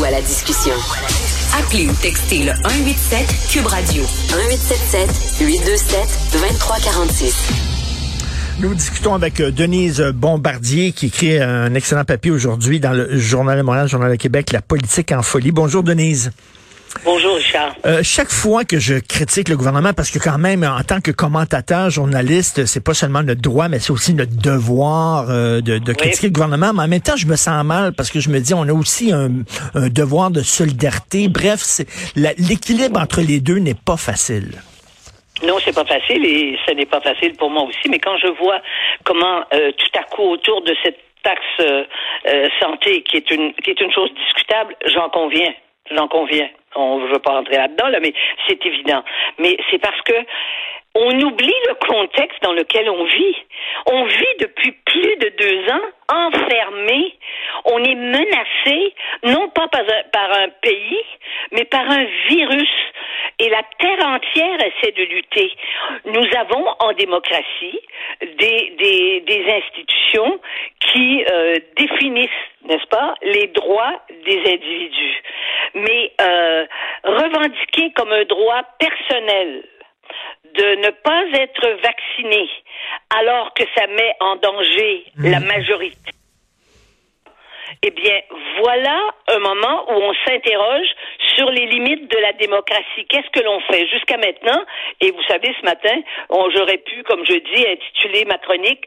À la discussion. Appelez ou textez le 187 Cube Radio 1877 827 2346. Nous discutons avec euh, Denise Bombardier qui écrit un excellent papier aujourd'hui dans le Journal de Montréal, Journal de Québec, La politique en folie. Bonjour Denise. Bonjour Richard. Euh, chaque fois que je critique le gouvernement, parce que quand même, en tant que commentateur, journaliste, c'est pas seulement notre droit, mais c'est aussi notre devoir euh, de, de critiquer le gouvernement. Mais en même temps, je me sens mal parce que je me dis, on a aussi un, un devoir de solidarité. Bref, l'équilibre entre les deux n'est pas facile. Non, c'est pas facile et ce n'est pas facile pour moi aussi. Mais quand je vois comment euh, tout à coup autour de cette taxe euh, euh, santé, qui est une qui est une chose discutable, j'en conviens, j'en conviens. On ne veut pas rentrer là-dedans, là, mais c'est évident. Mais c'est parce que on oublie le contexte dans lequel on vit. On vit depuis plus de deux ans enfermé. On est menacé, non pas par un pays, mais par un virus. Et la terre entière essaie de lutter. Nous avons en démocratie des, des, des institutions qui euh, définissent, n'est-ce pas, les droits des individus. Mais euh, revendiquer comme un droit personnel de ne pas être vacciné alors que ça met en danger la mmh. majorité. Eh bien, voilà un moment où on s'interroge sur les limites de la démocratie. Qu'est-ce que l'on fait? Jusqu'à maintenant? Et vous savez, ce matin, j'aurais pu, comme je dis, intituler ma chronique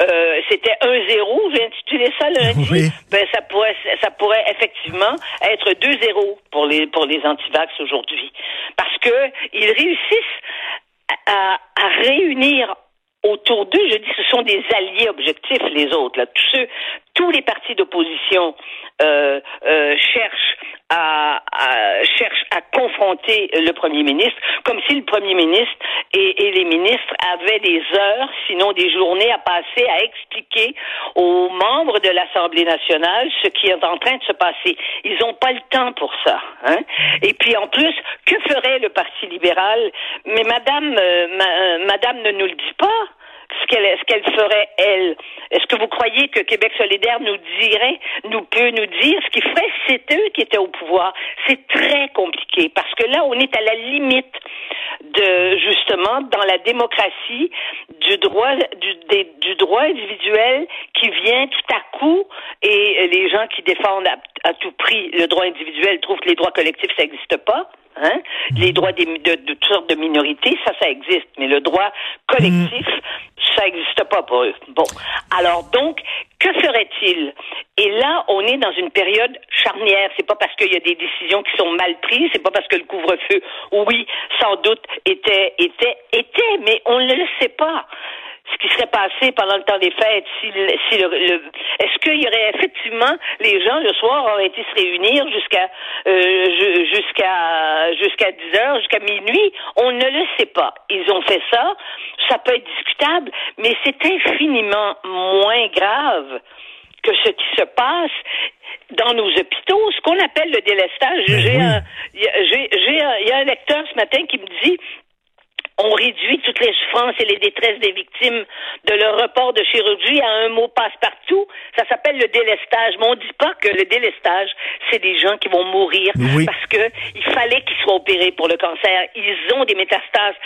euh, c'était 1-0, j'ai intitulé ça lundi. Ben ça pourrait ça pourrait effectivement être 2-0 pour les pour les antivax aujourd'hui parce que ils réussissent à, à réunir autour d'eux, je dis, ce sont des alliés objectifs, les autres. Là. Tous ceux, tous les partis d'opposition euh, euh, cherchent à, cherchent à confronter le premier ministre, comme si le premier ministre et, les ministres avaient des heures, sinon des journées à passer à expliquer aux membres de l'Assemblée nationale ce qui est en train de se passer. Ils n'ont pas le temps pour ça. Hein? Et puis en plus, que ferait le Parti libéral? Mais Madame, euh, ma, Madame ne nous le dit pas ce qu'elle ce qu'elle ferait vous croyez que Québec solidaire nous dirait, nous peut nous dire ce qu'il ferait c'est eux qui étaient au pouvoir. C'est très compliqué parce que là on est à la limite de justement dans la démocratie du droit du, du droit individuel qui vient tout à coup et les gens qui défendent à, à tout prix le droit individuel trouvent que les droits collectifs ça n'existe pas. Hein? Les droits des, de, de, toutes sortes de minorités, ça, ça existe. Mais le droit collectif, ça n'existe pas pour eux. Bon. Alors donc, que ferait-il? Et là, on est dans une période C'est pas parce qu'il y a des décisions qui sont mal prises, c'est pas parce que le couvre-feu, oui, sans doute, était, était, était, mais on ne le sait pas. Ce qui serait passé pendant le temps des fêtes, si, si le, est-ce qu'il y aurait effectivement les gens le soir auraient été se réunir jusqu'à euh, jusqu'à jusqu'à 10 heures, jusqu'à minuit, on ne le sait pas. Ils ont fait ça, ça peut être discutable, mais c'est infiniment moins grave que ce qui se passe dans nos hôpitaux, ce qu'on appelle le délestage. Ben j'ai un, j'ai, il y a un lecteur ce matin qui me dit on réduit toutes les souffrances et les détresses des victimes de leur report de chirurgie à un mot passe-partout. Ça s'appelle le délestage. Mais on dit pas que le délestage, c'est des gens qui vont mourir parce que il fallait qu'ils soient opérés pour le cancer. Ils ont des métastases.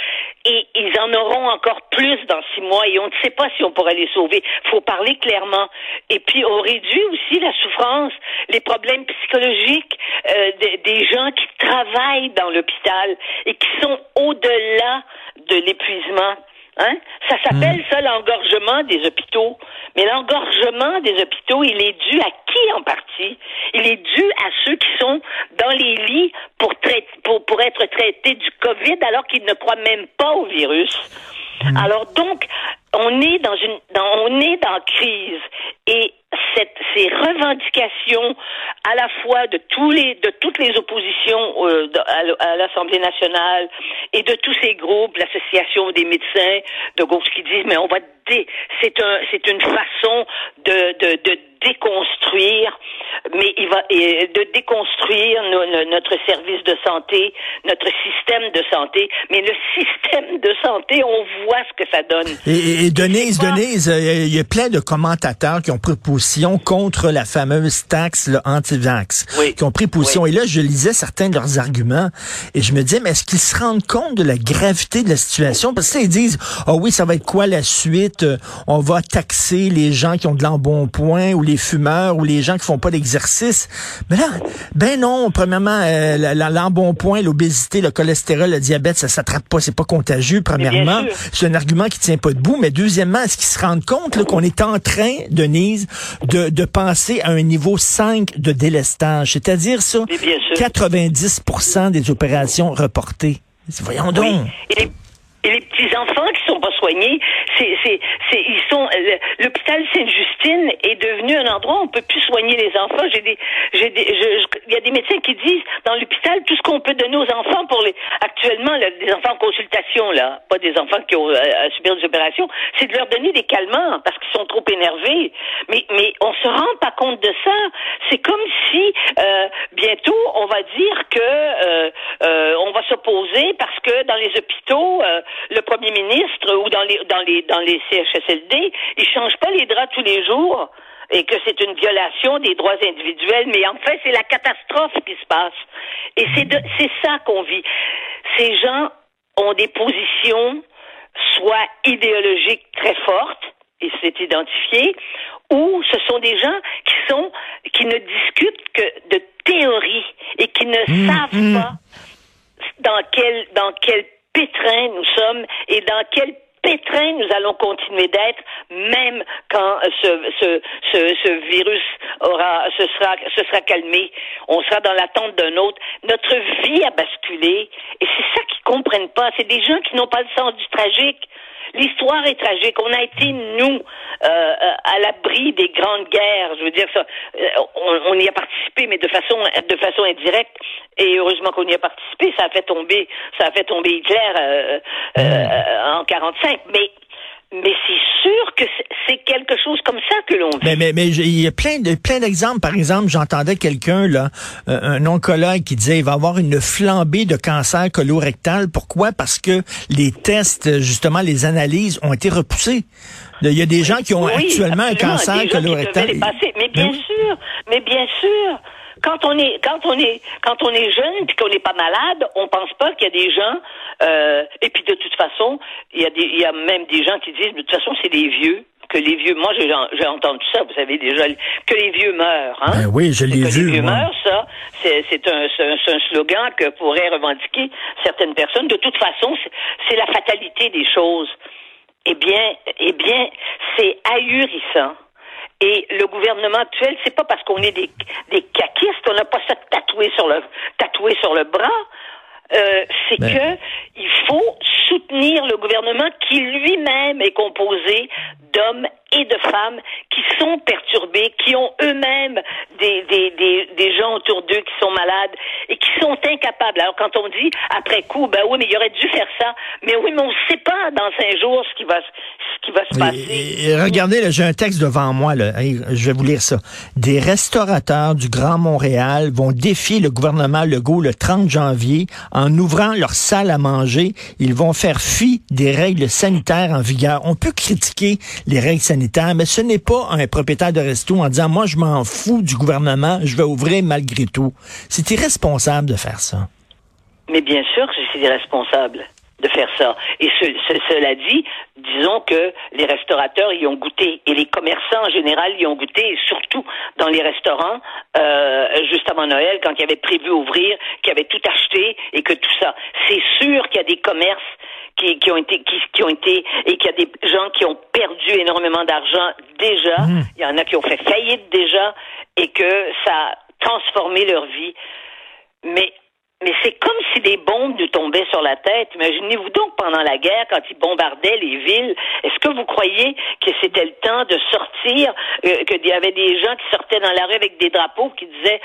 et, ils en auront encore plus dans six mois et on ne sait pas si on pourrait les sauver. faut parler clairement. Et puis on réduit aussi la souffrance, les problèmes psychologiques euh, des gens qui travaillent dans l'hôpital et qui sont au-delà de l'épuisement. Hein? Ça s'appelle hmm. ça l'engorgement des hôpitaux. Mais l'engorgement des hôpitaux, il est dû à qui en partie? Il est dû à ceux qui sont dans les lits pour, pour, pour être traités du COVID alors qu'ils ne croient même pas au virus. Hmm. Alors donc, on est dans une, dans, on est dans crise et cette, ces revendications à la fois de tous les, de toutes les oppositions euh, à l'Assemblée nationale et de tous ces groupes, l'association des médecins de gauche qui disent mais on va c'est un, c'est une façon de, de, de déconstruire, mais il va de déconstruire notre service de santé, notre système de santé. Mais le système de santé, on voit ce que ça donne. Et, et Denise, Denise, il y a plein de commentateurs qui ont pris position contre la fameuse taxe anti-vax, qui ont pris position. Et là, je lisais certains de leurs arguments et je me disais, mais est-ce qu'ils se rendent compte de la gravité de la situation? Parce qu'ils disent, oh oui, ça va être quoi la suite? Euh, on va taxer les gens qui ont de l'embonpoint ou les fumeurs ou les gens qui font pas d'exercice. Mais là, ben non, premièrement, euh, l'embonpoint, l'obésité, le cholestérol, le diabète, ça s'attrape pas, c'est pas contagieux, premièrement. C'est un argument qui tient pas debout. Mais deuxièmement, est-ce qu'ils se rendent compte qu'on est en train, Denise, de, de penser à un niveau 5 de délestage? C'est-à-dire ça, 90% des opérations reportées. Voyons donc. Et les petits-enfants qui sont pas soignés, c'est, c'est, c'est, ils sont, l'hôpital Sainte-Justine est devenu un endroit où on peut plus soigner les enfants. J'ai des, j'ai des, il y a des médecins qui disent, dans l'hôpital, tout ce qu'on peut donner aux enfants pour les, actuellement, des enfants en consultation, là, pas des enfants qui ont euh, à subir des opérations, c'est de leur donner des calmants parce qu'ils sont trop énervés. Mais, mais on se rend pas compte de ça. C'est comme si, euh, bientôt, on va dire que, euh, euh on va s'opposer parce que dans les hôpitaux, euh, le premier ministre ou dans les dans les dans les CHSLD, il change pas les draps tous les jours et que c'est une violation des droits individuels, mais en fait, c'est la catastrophe qui se passe. Et c'est de c'est ça qu'on vit. Ces gens ont des positions soit idéologiques très fortes, et c'est identifié, ou ce sont des gens qui sont qui ne discutent que de théorie et qui ne mmh, savent mmh. pas dans quel dans quel pétrin nous sommes et dans quel pétrin nous allons continuer d'être, même quand ce, ce, ce, ce, virus aura, se sera, se sera calmé. On sera dans l'attente d'un autre. Notre vie a basculé. Et c'est ça qu'ils comprennent pas. C'est des gens qui n'ont pas le sens du tragique. L'histoire est tragique. On a été, nous, euh, à l'abri des grandes guerres. Je veux dire, ça, euh, on, y a participé, mais de façon, de façon indirecte. Et heureusement qu'on y a participé. Ça a fait tomber, ça a fait tomber Hitler euh, en 45. Mais mais c'est sûr que c'est quelque chose comme ça que l'on vit. Mais, mais, mais il y a plein de plein d'exemples. Par exemple, j'entendais quelqu'un là, euh, un oncologue qui disait il va y avoir une flambée de cancer colorectal. Pourquoi? Parce que les tests, justement, les analyses ont été repoussés. Il y a des gens qui ont actuellement un cancer colorectal. Mais bien sûr, mais bien sûr quand on est quand on est quand on est jeune puis qu'on n'est pas malade, on pense pas qu'il y a des gens euh, et puis de toute façon, il y a des il y a même des gens qui disent de toute façon c'est des vieux que les vieux, moi j'ai entendu ça, vous savez déjà, que les vieux meurent. Hein? Ben oui, je l'ai vu. Que les vieux meurent, ça, c'est un, un, slogan que pourraient revendiquer certaines personnes. De toute façon, c'est la fatalité des choses. Eh bien, eh bien, c'est ahurissant et le gouvernement actuel, c'est pas parce qu'on est des, des caquistes, on n'a pas ça tatoué sur le tatoué sur le bras. Euh, c'est ben. que il faut soutenir le gouvernement qui lui-même est composé d'hommes et de femmes qui sont perturbés, qui ont eux-mêmes des, des, des, des, gens autour d'eux qui sont malades et qui sont incapables. Alors quand on dit après coup, ben oui, mais il aurait dû faire ça, mais oui, mais on ne sait pas dans cinq jours ce qui va, ce qui va se passer. regardez, j'ai un texte devant moi, là. je vais vous lire ça. Des restaurateurs du Grand Montréal vont défier le gouvernement Legault le 30 janvier en ouvrant leur salle à manger. Ils vont faire fi des règles sanitaires en vigueur. On peut critiquer les règles sanitaires, mais ce n'est pas un propriétaire de resto en disant, moi, je m'en fous du gouvernement, je vais ouvrir malgré tout. C'est irresponsable de faire ça. Mais bien sûr que c'est irresponsable. De faire ça. Et cela dit, disons que les restaurateurs y ont goûté et les commerçants en général y ont goûté, et surtout dans les restaurants, euh, juste avant Noël, quand ils avaient prévu ouvrir, qu'ils avaient tout acheté et que tout ça. C'est sûr qu'il y a des commerces qui, qui, ont été qui, qui ont été et qu'il y a des gens qui ont perdu énormément d'argent déjà. Mmh. Il y en a qui ont fait faillite déjà et que ça a transformé leur vie. Mais mais c'est comme si des bombes nous tombaient sur la tête. Imaginez-vous donc pendant la guerre, quand ils bombardaient les villes, est-ce que vous croyez que c'était le temps de sortir, euh, qu'il y avait des gens qui sortaient dans la rue avec des drapeaux qui disaient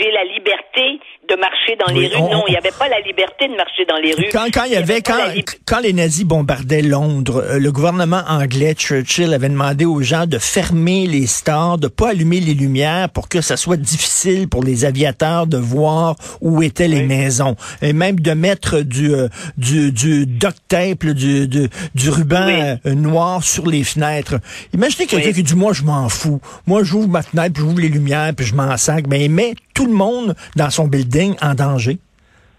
j'ai la liberté de marcher dans les rues. non, il n'y avait pas la liberté de marcher dans les rues. Quand, quand il y avait, quand, quand les nazis bombardaient Londres, euh, le gouvernement anglais, Churchill, avait demandé aux gens de fermer les stores, de pas allumer les lumières pour que ça soit difficile pour les aviateurs de voir où étaient les maisons. Et même de mettre du, euh, du, du duct tape, du, du, du ruban euh, noir sur les fenêtres. Imaginez quelqu'un qui dit, moi, je m'en fous. Moi, j'ouvre ma fenêtre, puis j'ouvre les lumières, puis je m'en sac. Mais il met tout le monde dans son building en danger.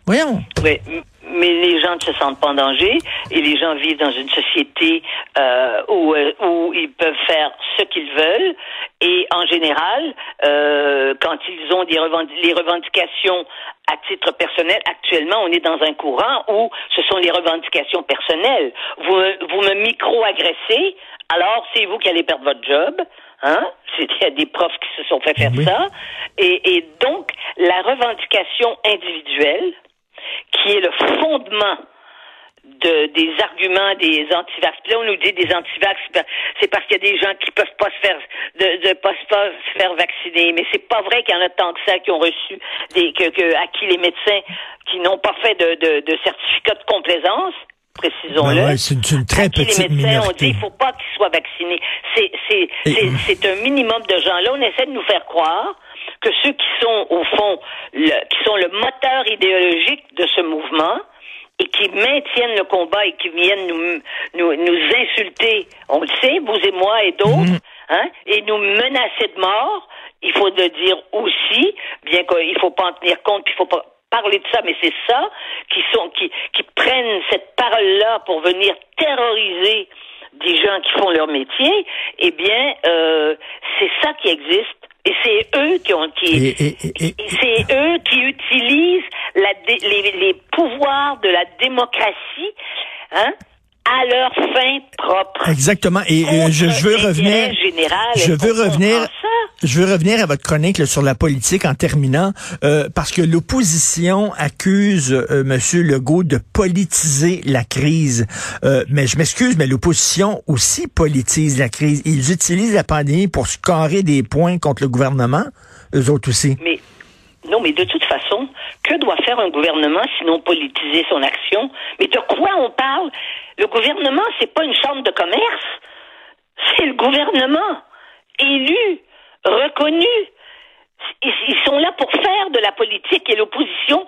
Voyons. Oui, mais les gens ne se sentent pas en danger et les gens vivent dans une société euh, où, euh, où ils peuvent faire ce qu'ils veulent et en général, euh, quand ils ont des les revendications à titre personnel, actuellement, on est dans un courant où ce sont les revendications personnelles. Vous, vous me micro-agressez, alors c'est vous qui allez perdre votre job. Hein? Il y a des profs qui se sont fait faire ça. Et, et donc, la revendication individuelle, qui est le fondement de, des arguments des antivax. Là, on nous dit des antivax, ben, c'est parce qu'il y a des gens qui peuvent pas se faire de, de pas, se faire vacciner. Mais c'est pas vrai qu'il y en a tant que ça qui ont reçu des que, que à qui les médecins qui n'ont pas fait de, de, de certificat de complaisance précisons-le. Ben c'est une, très petite les médecins minorité. ont dit il faut pas qu'ils soient vaccinés. C'est c'est c'est un minimum de gens. Là, on essaie de nous faire croire que ceux qui sont au fond le, qui sont le moteur idéologique de ce mouvement et qui maintiennent le combat et qui viennent nous, nous, nous insulter, on le sait, vous et moi et d'autres, mhm. hein, et nous menacer de mort, il faut le dire aussi, bien qu'il faut pas en tenir compte, il faut pas parler de ça, mais c'est ça qui sont qui, qui prennent cette parole-là pour venir terroriser des gens qui font leur métier, eh bien, euh, c'est ça qui existe. Et c'est eux qui ont qui et, c'est eux qui utilisent la, les, les pouvoirs de la démocratie, hein, à leur fin propre. Exactement. Et je, je, veux revenir. je veux revenir. Je veux revenir à votre chronique sur la politique en terminant, euh, parce que l'opposition accuse euh, Monsieur Legault de politiser la crise. Euh, mais je m'excuse, mais l'opposition aussi politise la crise. Ils utilisent la pandémie pour scorer des points contre le gouvernement, eux autres aussi. Mais non, mais de toute façon, que doit faire un gouvernement sinon politiser son action? Mais de quoi on parle? Le gouvernement, c'est pas une chambre de commerce, c'est le gouvernement élu reconnus. Ils sont là pour faire de la politique et l'opposition,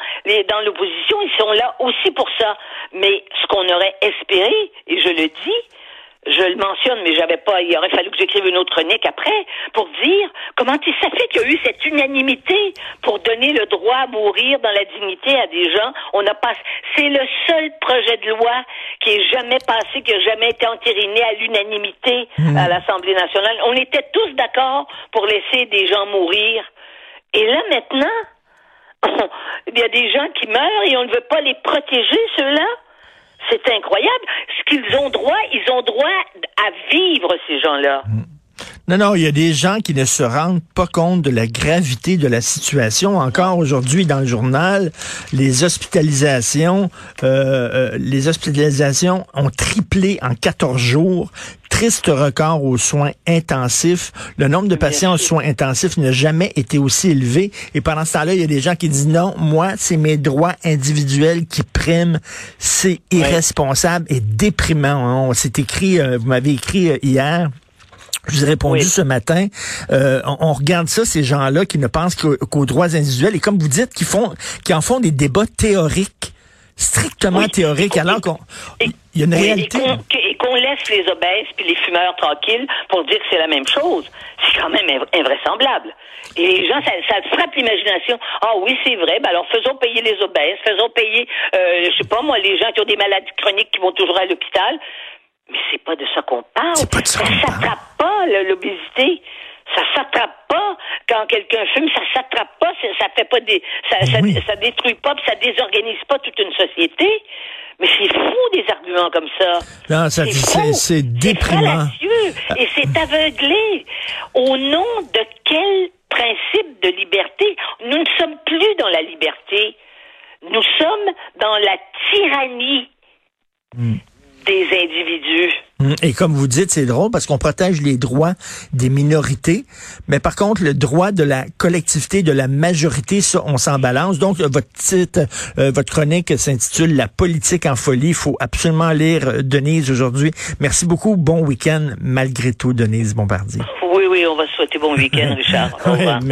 dans l'opposition, ils sont là aussi pour ça. Mais ce qu'on aurait espéré, et je le dis, je le mentionne, mais j'avais pas, il aurait fallu que j'écrive une autre chronique après pour dire comment ça fait qu'il y a eu cette unanimité pour donner le droit à mourir dans la dignité à des gens. On a pas, c'est le seul projet de loi qui est jamais passé, qui a jamais été entériné à l'unanimité mmh. à l'Assemblée nationale. On était tous d'accord pour laisser des gens mourir. Et là maintenant, il y a des gens qui meurent et on ne veut pas les protéger, ceux-là. C'est incroyable. Ce qu'ils ont droit, ils ont droit à vivre, ces gens-là. Mm. Non, non, il y a des gens qui ne se rendent pas compte de la gravité de la situation. Encore aujourd'hui, dans le journal, les hospitalisations, euh, euh, les hospitalisations ont triplé en 14 jours. Triste record aux soins intensifs. Le nombre de patients aux soins intensifs n'a jamais été aussi élevé. Et pendant ce temps-là, il y a des gens qui disent non, moi, c'est mes droits individuels qui priment. C'est irresponsable et déprimant. On s'est écrit, euh, vous m'avez écrit hier je vous ai répondu ce matin. Euh, on, regarde ça, ces gens-là qui ne pensent qu'aux droits individuels et comme vous dites, qui font, qui en font des débats théoriques, strictement théoriques, alors qu'on, il y a une réalité. Et on laisse les obèses puis les fumeurs tranquilles pour dire que c'est la même chose. C'est quand même invraisemblable. Et les gens, ça, ça frappe l'imagination. Ah oui, c'est vrai. Ben alors faisons payer les obèses, faisons payer, euh, je sais pas moi, les gens qui ont des maladies chroniques qui vont toujours à l'hôpital. Mais c'est pas de ça qu'on parle. Pas de ça, ça s'attrape pas l'obésité. Ça s'attrape pas quand quelqu'un fume, ça s'attrape pas, ça, fait pas des, ça, ça, ça, détruit pas, ça désorganise pas toute une société. Mais c'est fou des arguments comme ça. Non, ça c'est déprimant. et c'est aveuglé. Au nom de quel principe de liberté? Nous ne sommes plus dans la liberté. Nous sommes dans la tyrannie. Hmm des individus. Hum, et comme vous dites, c'est drôle parce qu'on protège les droits des minorités, mais par contre, le droit de la collectivité, de la majorité, ça, on s'en balance. Donc, votre titre, euh, votre chronique s'intitule La politique en folie. Il faut absolument lire euh, Denise aujourd'hui. Merci beaucoup. Bon week-end, malgré tout, Denise Bombardier. Oui, oui, on va souhaiter bon week-end, Richard. Au revoir.